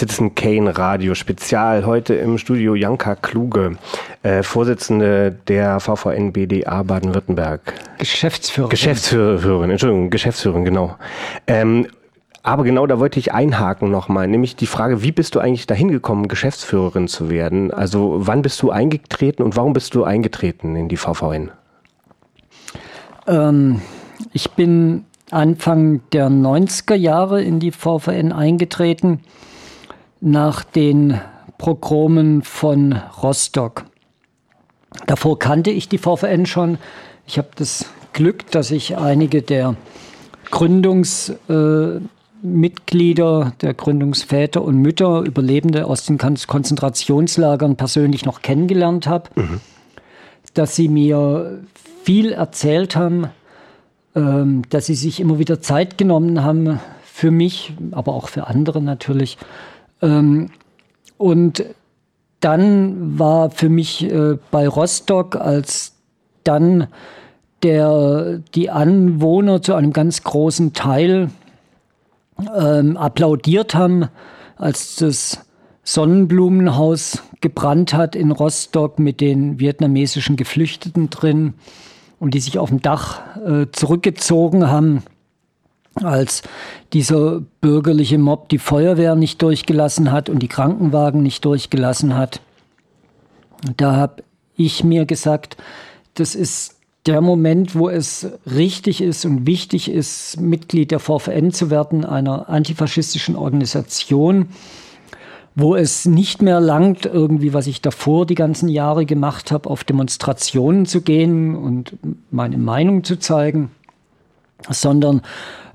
Citizen Kane Radio Spezial. Heute im Studio Janka Kluge, äh, Vorsitzende der VVN BDA Baden-Württemberg. Geschäftsführerin. Geschäftsführerin, Entschuldigung, Geschäftsführerin, genau. Ähm, aber genau da wollte ich einhaken nochmal, nämlich die Frage, wie bist du eigentlich dahin gekommen, Geschäftsführerin zu werden? Also wann bist du eingetreten und warum bist du eingetreten in die VVN? Ähm, ich bin Anfang der 90er Jahre in die VVN eingetreten, nach den Progromen von Rostock. Davor kannte ich die VVN schon. Ich habe das Glück, dass ich einige der Gründungsmitglieder, äh, der Gründungsväter und Mütter, Überlebende aus den Konzentrationslagern persönlich noch kennengelernt habe, mhm. dass sie mir viel erzählt haben, ähm, dass sie sich immer wieder Zeit genommen haben für mich, aber auch für andere natürlich. Ähm, und dann war für mich äh, bei Rostock, als dann der, die Anwohner zu einem ganz großen Teil ähm, applaudiert haben, als das Sonnenblumenhaus gebrannt hat in Rostock mit den vietnamesischen Geflüchteten drin und die sich auf dem Dach äh, zurückgezogen haben, als dieser bürgerliche Mob die Feuerwehr nicht durchgelassen hat und die Krankenwagen nicht durchgelassen hat. Da habe ich mir gesagt, das ist der Moment, wo es richtig ist und wichtig ist, Mitglied der VVN zu werden, einer antifaschistischen Organisation, wo es nicht mehr langt, irgendwie, was ich davor die ganzen Jahre gemacht habe, auf Demonstrationen zu gehen und meine Meinung zu zeigen, sondern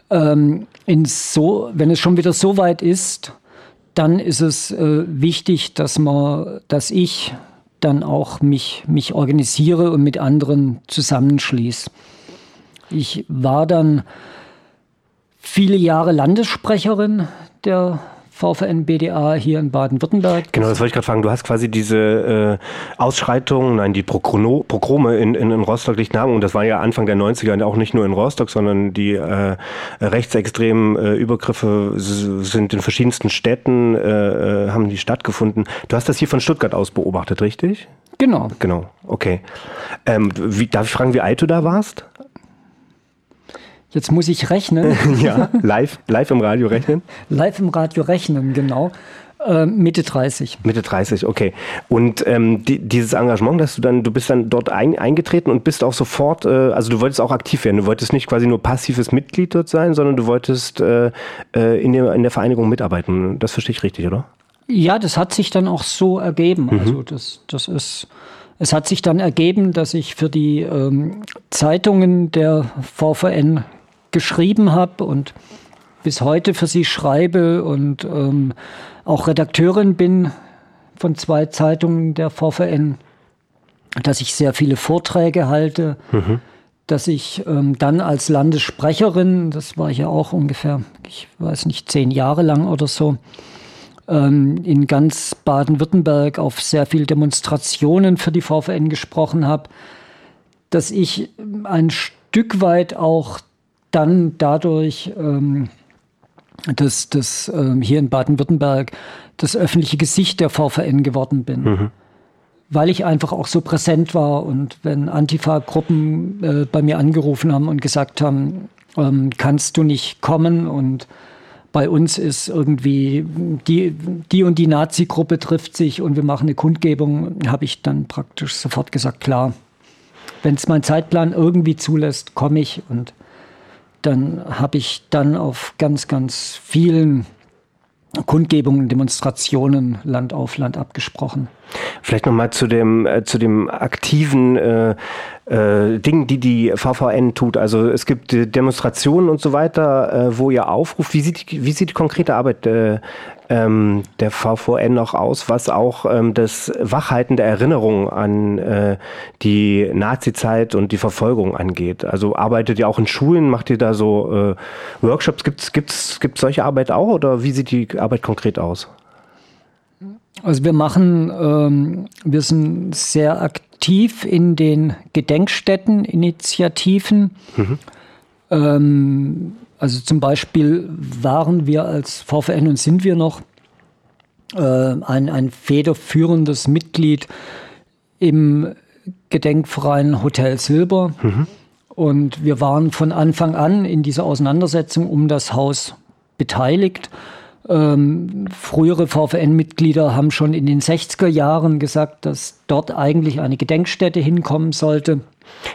ähm, so, wenn es schon wieder so weit ist, dann ist es äh, wichtig, dass man, dass ich dann auch mich, mich organisiere und mit anderen zusammenschließe. Ich war dann viele Jahre Landessprecherin der VVN BDA hier in Baden-Württemberg. Genau, das wollte ich gerade fragen. Du hast quasi diese äh, Ausschreitungen, nein, die Prochrono, Pogrome in, in, in Rostock nicht haben. Und das war ja Anfang der 90er auch nicht nur in Rostock, sondern die äh, rechtsextremen äh, Übergriffe sind in verschiedensten Städten, äh, äh, haben die stattgefunden. Du hast das hier von Stuttgart aus beobachtet, richtig? Genau. Genau, okay. Ähm, wie, darf ich fragen, wie alt du da warst? Jetzt muss ich rechnen. ja, live, live im Radio rechnen? Live im Radio rechnen, genau. Äh, Mitte 30. Mitte 30, okay. Und ähm, die, dieses Engagement, dass du dann, du bist dann dort ein, eingetreten und bist auch sofort, äh, also du wolltest auch aktiv werden. Du wolltest nicht quasi nur passives Mitglied dort sein, sondern du wolltest äh, äh in, der, in der Vereinigung mitarbeiten. Das verstehe ich richtig, oder? Ja, das hat sich dann auch so ergeben. Mhm. Also das, das ist. Es hat sich dann ergeben, dass ich für die ähm, Zeitungen der VVN geschrieben habe und bis heute für sie schreibe und ähm, auch Redakteurin bin von zwei Zeitungen der VVN, dass ich sehr viele Vorträge halte, mhm. dass ich ähm, dann als Landessprecherin, das war ich ja auch ungefähr, ich weiß nicht, zehn Jahre lang oder so, ähm, in ganz Baden-Württemberg auf sehr viele Demonstrationen für die VVN gesprochen habe, dass ich ein Stück weit auch dann dadurch, ähm, dass, dass ähm, hier in Baden-Württemberg das öffentliche Gesicht der VVN geworden bin. Mhm. Weil ich einfach auch so präsent war und wenn Antifa-Gruppen äh, bei mir angerufen haben und gesagt haben, ähm, kannst du nicht kommen und bei uns ist irgendwie die, die und die Nazi-Gruppe trifft sich und wir machen eine Kundgebung, habe ich dann praktisch sofort gesagt, klar, wenn es mein Zeitplan irgendwie zulässt, komme ich und dann habe ich dann auf ganz, ganz vielen Kundgebungen, Demonstrationen Land auf Land abgesprochen. Vielleicht nochmal zu dem, äh, zu dem aktiven äh, äh, Ding, die die VVN tut. Also es gibt Demonstrationen und so weiter, äh, wo ihr aufruft. Wie sieht, wie sieht die konkrete Arbeit äh, ähm, der VVN noch aus, was auch ähm, das Wachhalten der Erinnerung an äh, die Nazi-Zeit und die Verfolgung angeht? Also arbeitet ihr auch in Schulen, macht ihr da so äh, Workshops? Gibt es gibt's, gibt's solche Arbeit auch oder wie sieht die Arbeit konkret aus? Also wir machen, ähm, wir sind sehr aktiv in den Gedenkstätten, Initiativen. Mhm. Ähm, also zum Beispiel waren wir als VVN und sind wir noch äh, ein, ein federführendes Mitglied im Gedenkverein Hotel Silber. Mhm. Und wir waren von Anfang an in dieser Auseinandersetzung um das Haus beteiligt. Ähm, frühere VVN-Mitglieder haben schon in den 60er Jahren gesagt, dass dort eigentlich eine Gedenkstätte hinkommen sollte.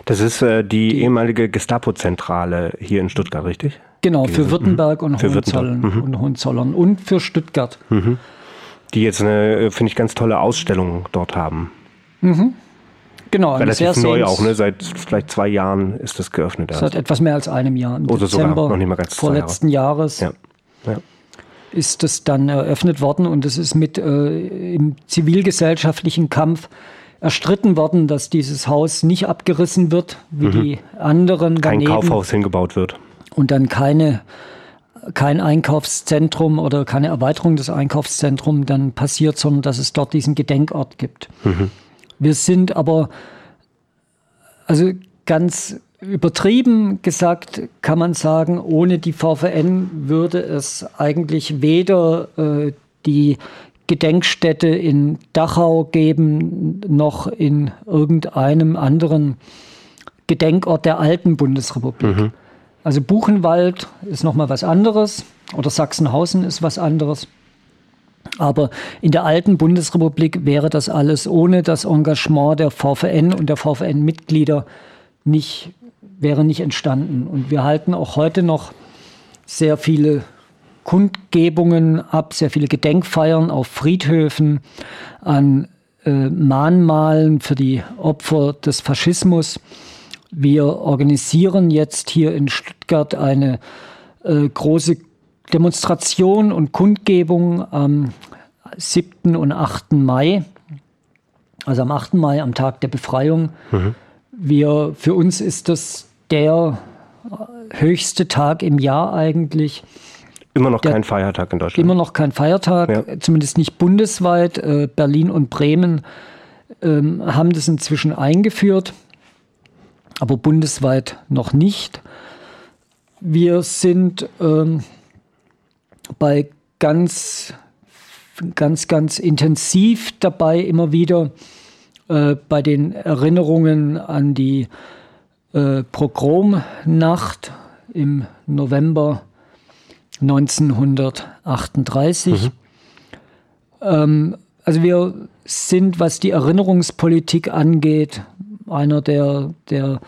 Das ist äh, die, die, ehemalige Gestapo-Zentrale hier in Stuttgart, richtig? Genau, für Württemberg und, Hohenzollern, mhm. und Hohenzollern und für Stuttgart. Mhm. Die jetzt eine, äh, finde ich, ganz tolle Ausstellung dort haben. Mhm. Genau, relativ neu auch, ne? Seit vielleicht zwei Jahren ist das geöffnet. Seit etwas mehr als einem Jahr. Im Oder Dezember sogar noch nicht mal ganz vorletzten Jahre. Jahres ja. Ja. ist das dann eröffnet worden und es ist mit äh, im zivilgesellschaftlichen Kampf erstritten worden, dass dieses Haus nicht abgerissen wird, wie mhm. die anderen Kein. Kaufhaus hingebaut wird. Und dann keine kein Einkaufszentrum oder keine Erweiterung des Einkaufszentrums dann passiert, sondern dass es dort diesen Gedenkort gibt. Mhm. Wir sind aber, also ganz übertrieben gesagt, kann man sagen, ohne die VVN würde es eigentlich weder äh, die Gedenkstätte in Dachau geben, noch in irgendeinem anderen Gedenkort der alten Bundesrepublik. Mhm. Also Buchenwald ist nochmal was anderes oder Sachsenhausen ist was anderes. Aber in der alten Bundesrepublik wäre das alles ohne das Engagement der VVN und der VVN-Mitglieder nicht, wäre nicht entstanden. Und wir halten auch heute noch sehr viele Kundgebungen ab, sehr viele Gedenkfeiern auf Friedhöfen, an äh, Mahnmalen für die Opfer des Faschismus. Wir organisieren jetzt hier in Stuttgart eine äh, große Demonstration und Kundgebung am 7. und 8. Mai, also am 8. Mai, am Tag der Befreiung. Mhm. Wir, für uns ist das der höchste Tag im Jahr eigentlich. Immer noch der, kein Feiertag in Deutschland. Immer noch kein Feiertag, ja. zumindest nicht bundesweit. Äh, Berlin und Bremen ähm, haben das inzwischen eingeführt, aber bundesweit noch nicht. Wir sind ähm, bei ganz, ganz, ganz intensiv dabei immer wieder äh, bei den Erinnerungen an die äh, Pogromnacht im November 1938. Mhm. Ähm, also wir sind, was die Erinnerungspolitik angeht, einer der, der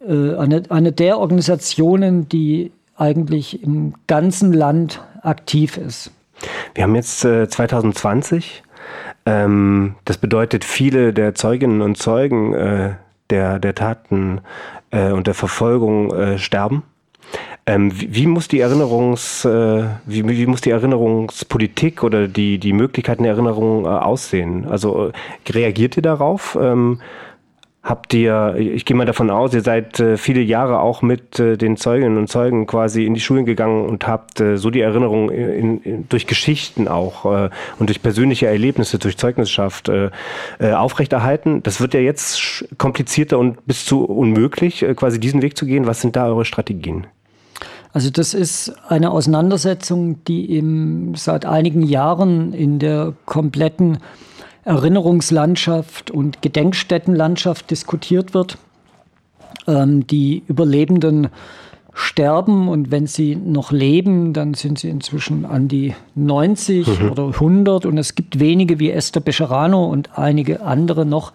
äh, eine, eine der Organisationen, die eigentlich im ganzen Land aktiv ist. Wir haben jetzt äh, 2020. Ähm, das bedeutet, viele der Zeuginnen und Zeugen äh, der, der Taten äh, und der Verfolgung äh, sterben. Ähm, wie, wie, muss die Erinnerungs, äh, wie, wie, muss die Erinnerungspolitik oder die, die Möglichkeiten der Erinnerung äh, aussehen? Also reagiert ihr darauf? Ähm, habt ihr, ich gehe mal davon aus, ihr seid äh, viele Jahre auch mit äh, den Zeuginnen und Zeugen quasi in die Schulen gegangen und habt äh, so die Erinnerung in, in, durch Geschichten auch äh, und durch persönliche Erlebnisse, durch Zeugnisschaft äh, äh, aufrechterhalten. Das wird ja jetzt komplizierter und bis zu unmöglich, quasi diesen Weg zu gehen. Was sind da eure Strategien? Also das ist eine Auseinandersetzung, die im, seit einigen Jahren in der kompletten Erinnerungslandschaft und Gedenkstättenlandschaft diskutiert wird. Ähm, die Überlebenden sterben und wenn sie noch leben, dann sind sie inzwischen an die 90 mhm. oder 100 und es gibt wenige wie Esther Becherano und einige andere noch,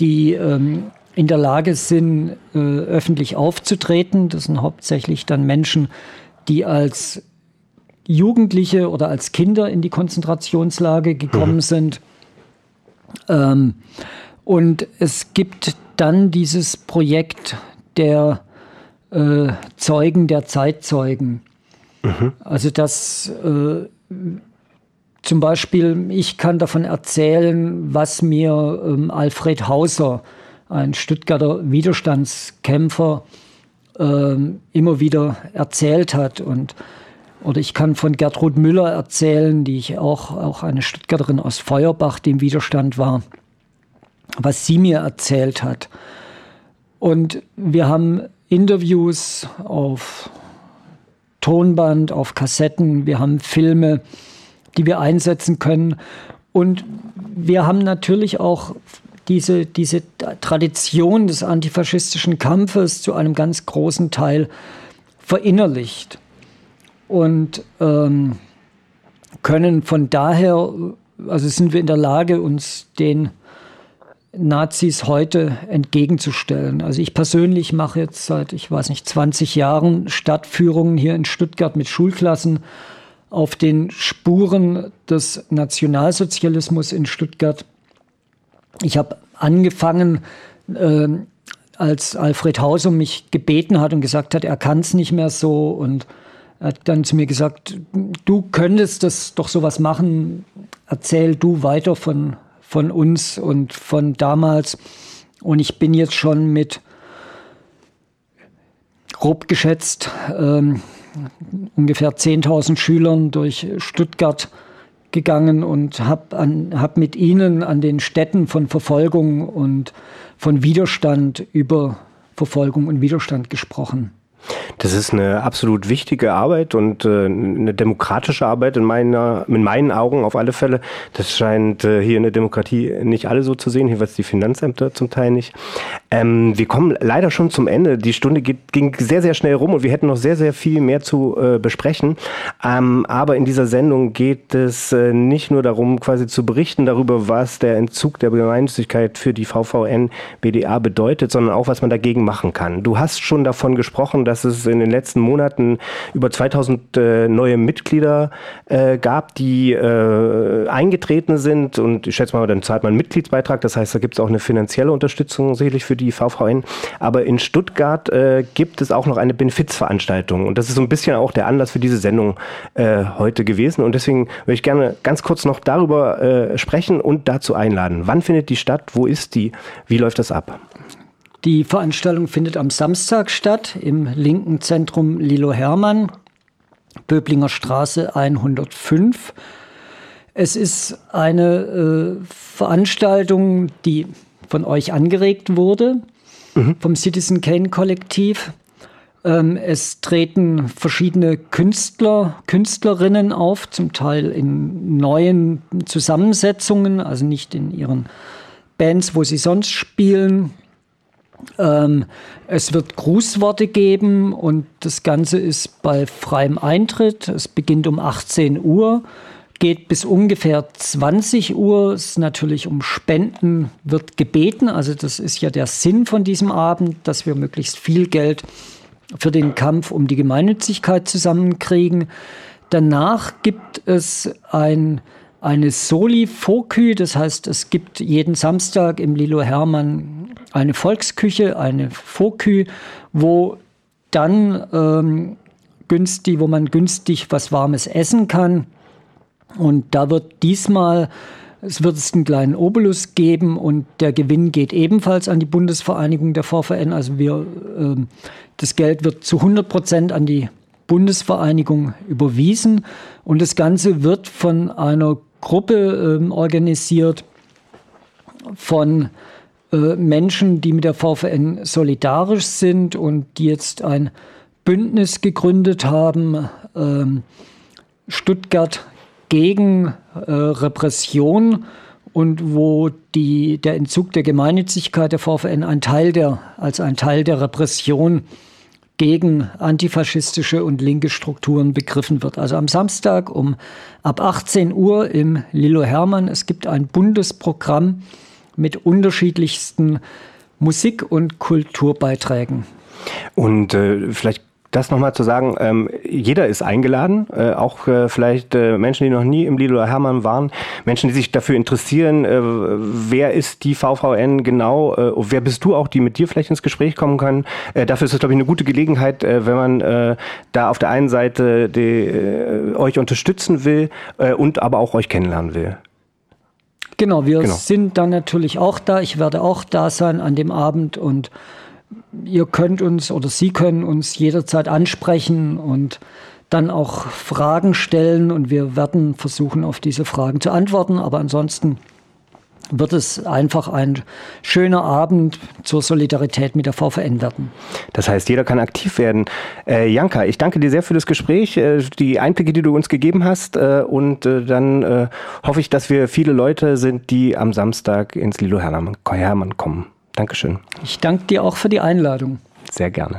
die ähm, in der Lage sind, äh, öffentlich aufzutreten. Das sind hauptsächlich dann Menschen, die als Jugendliche oder als Kinder in die Konzentrationslage gekommen mhm. sind ähm, und es gibt dann dieses Projekt der äh, Zeugen der Zeitzeugen. Mhm. Also das äh, zum Beispiel, ich kann davon erzählen, was mir ähm, Alfred Hauser, ein Stuttgarter Widerstandskämpfer, ähm, immer wieder erzählt hat. Und oder ich kann von Gertrud Müller erzählen, die ich auch, auch eine Stuttgarterin aus Feuerbach, die im Widerstand war, was sie mir erzählt hat. Und wir haben Interviews auf Tonband, auf Kassetten, wir haben Filme, die wir einsetzen können. Und wir haben natürlich auch diese, diese Tradition des antifaschistischen Kampfes zu einem ganz großen Teil verinnerlicht und ähm, können von daher, also sind wir in der Lage, uns den Nazis heute entgegenzustellen. Also ich persönlich mache jetzt seit, ich weiß nicht, 20 Jahren Stadtführungen hier in Stuttgart mit Schulklassen auf den Spuren des Nationalsozialismus in Stuttgart. Ich habe angefangen, äh, als Alfred Hausum mich gebeten hat und gesagt hat, er kann es nicht mehr so und er hat dann zu mir gesagt, du könntest das doch sowas machen, erzähl du weiter von, von uns und von damals. Und ich bin jetzt schon mit grob geschätzt ähm, ungefähr 10.000 Schülern durch Stuttgart gegangen und habe hab mit ihnen an den Städten von Verfolgung und von Widerstand über Verfolgung und Widerstand gesprochen. Das ist eine absolut wichtige Arbeit und äh, eine demokratische Arbeit in, meiner, in meinen Augen auf alle Fälle. Das scheint äh, hier in der Demokratie nicht alle so zu sehen, jeweils die Finanzämter zum Teil nicht. Ähm, wir kommen leider schon zum Ende. Die Stunde ging sehr, sehr schnell rum und wir hätten noch sehr, sehr viel mehr zu äh, besprechen. Ähm, aber in dieser Sendung geht es äh, nicht nur darum, quasi zu berichten darüber, was der Entzug der Gemeinnützigkeit für die VVN BDA bedeutet, sondern auch, was man dagegen machen kann. Du hast schon davon gesprochen, dass es in den letzten Monaten über 2000 äh, neue Mitglieder äh, gab, die äh, eingetreten sind. Und ich schätze mal, dann zahlt man einen Mitgliedsbeitrag. Das heißt, da gibt es auch eine finanzielle Unterstützung sicherlich für die VVN. Aber in Stuttgart äh, gibt es auch noch eine Benefizveranstaltung. Und das ist so ein bisschen auch der Anlass für diese Sendung äh, heute gewesen. Und deswegen würde ich gerne ganz kurz noch darüber äh, sprechen und dazu einladen. Wann findet die statt? Wo ist die? Wie läuft das ab? Die Veranstaltung findet am Samstag statt im linken Zentrum Lilo Hermann, Böblinger Straße 105. Es ist eine äh, Veranstaltung, die von euch angeregt wurde, mhm. vom Citizen Kane Kollektiv. Ähm, es treten verschiedene Künstler, Künstlerinnen auf, zum Teil in neuen Zusammensetzungen, also nicht in ihren Bands, wo sie sonst spielen. Ähm, es wird Grußworte geben und das Ganze ist bei freiem Eintritt. Es beginnt um 18 Uhr, geht bis ungefähr 20 Uhr. Es ist natürlich um Spenden wird gebeten. Also das ist ja der Sinn von diesem Abend, dass wir möglichst viel Geld für den Kampf um die Gemeinnützigkeit zusammenkriegen. Danach gibt es ein eine Soli Fokü, das heißt, es gibt jeden Samstag im Lilo Hermann eine Volksküche, eine Fokü, wo dann ähm, günstig, wo man günstig was Warmes essen kann. Und da wird diesmal es wird es einen kleinen Obolus geben und der Gewinn geht ebenfalls an die Bundesvereinigung der VVN. Also wir, äh, das Geld wird zu 100 Prozent an die Bundesvereinigung überwiesen und das Ganze wird von einer Gruppe äh, organisiert von äh, Menschen, die mit der VVN solidarisch sind und die jetzt ein Bündnis gegründet haben, äh, Stuttgart gegen äh, Repression und wo die, der Entzug der Gemeinnützigkeit der VVN ein Teil der, als ein Teil der Repression gegen antifaschistische und linke Strukturen begriffen wird. Also am Samstag um ab 18 Uhr im Lilo Hermann. Es gibt ein Bundesprogramm mit unterschiedlichsten Musik- und Kulturbeiträgen. Und äh, vielleicht das nochmal zu sagen, ähm, jeder ist eingeladen, äh, auch äh, vielleicht äh, Menschen, die noch nie im Lido Hermann waren, Menschen, die sich dafür interessieren, äh, wer ist die VVN genau, äh, wer bist du auch, die mit dir vielleicht ins Gespräch kommen können. Äh, dafür ist es, glaube ich, eine gute Gelegenheit, äh, wenn man äh, da auf der einen Seite die, äh, euch unterstützen will äh, und aber auch euch kennenlernen will. Genau, wir genau. sind dann natürlich auch da. Ich werde auch da sein an dem Abend und ihr könnt uns oder Sie können uns jederzeit ansprechen und dann auch Fragen stellen und wir werden versuchen, auf diese Fragen zu antworten. Aber ansonsten wird es einfach ein schöner Abend zur Solidarität mit der VVN werden. Das heißt, jeder kann aktiv werden. Äh, Janka, ich danke dir sehr für das Gespräch, äh, die Einblicke, die du uns gegeben hast. Äh, und äh, dann äh, hoffe ich, dass wir viele Leute sind, die am Samstag ins Lilo Hermann kommen. Dankeschön. Ich danke dir auch für die Einladung. Sehr gerne.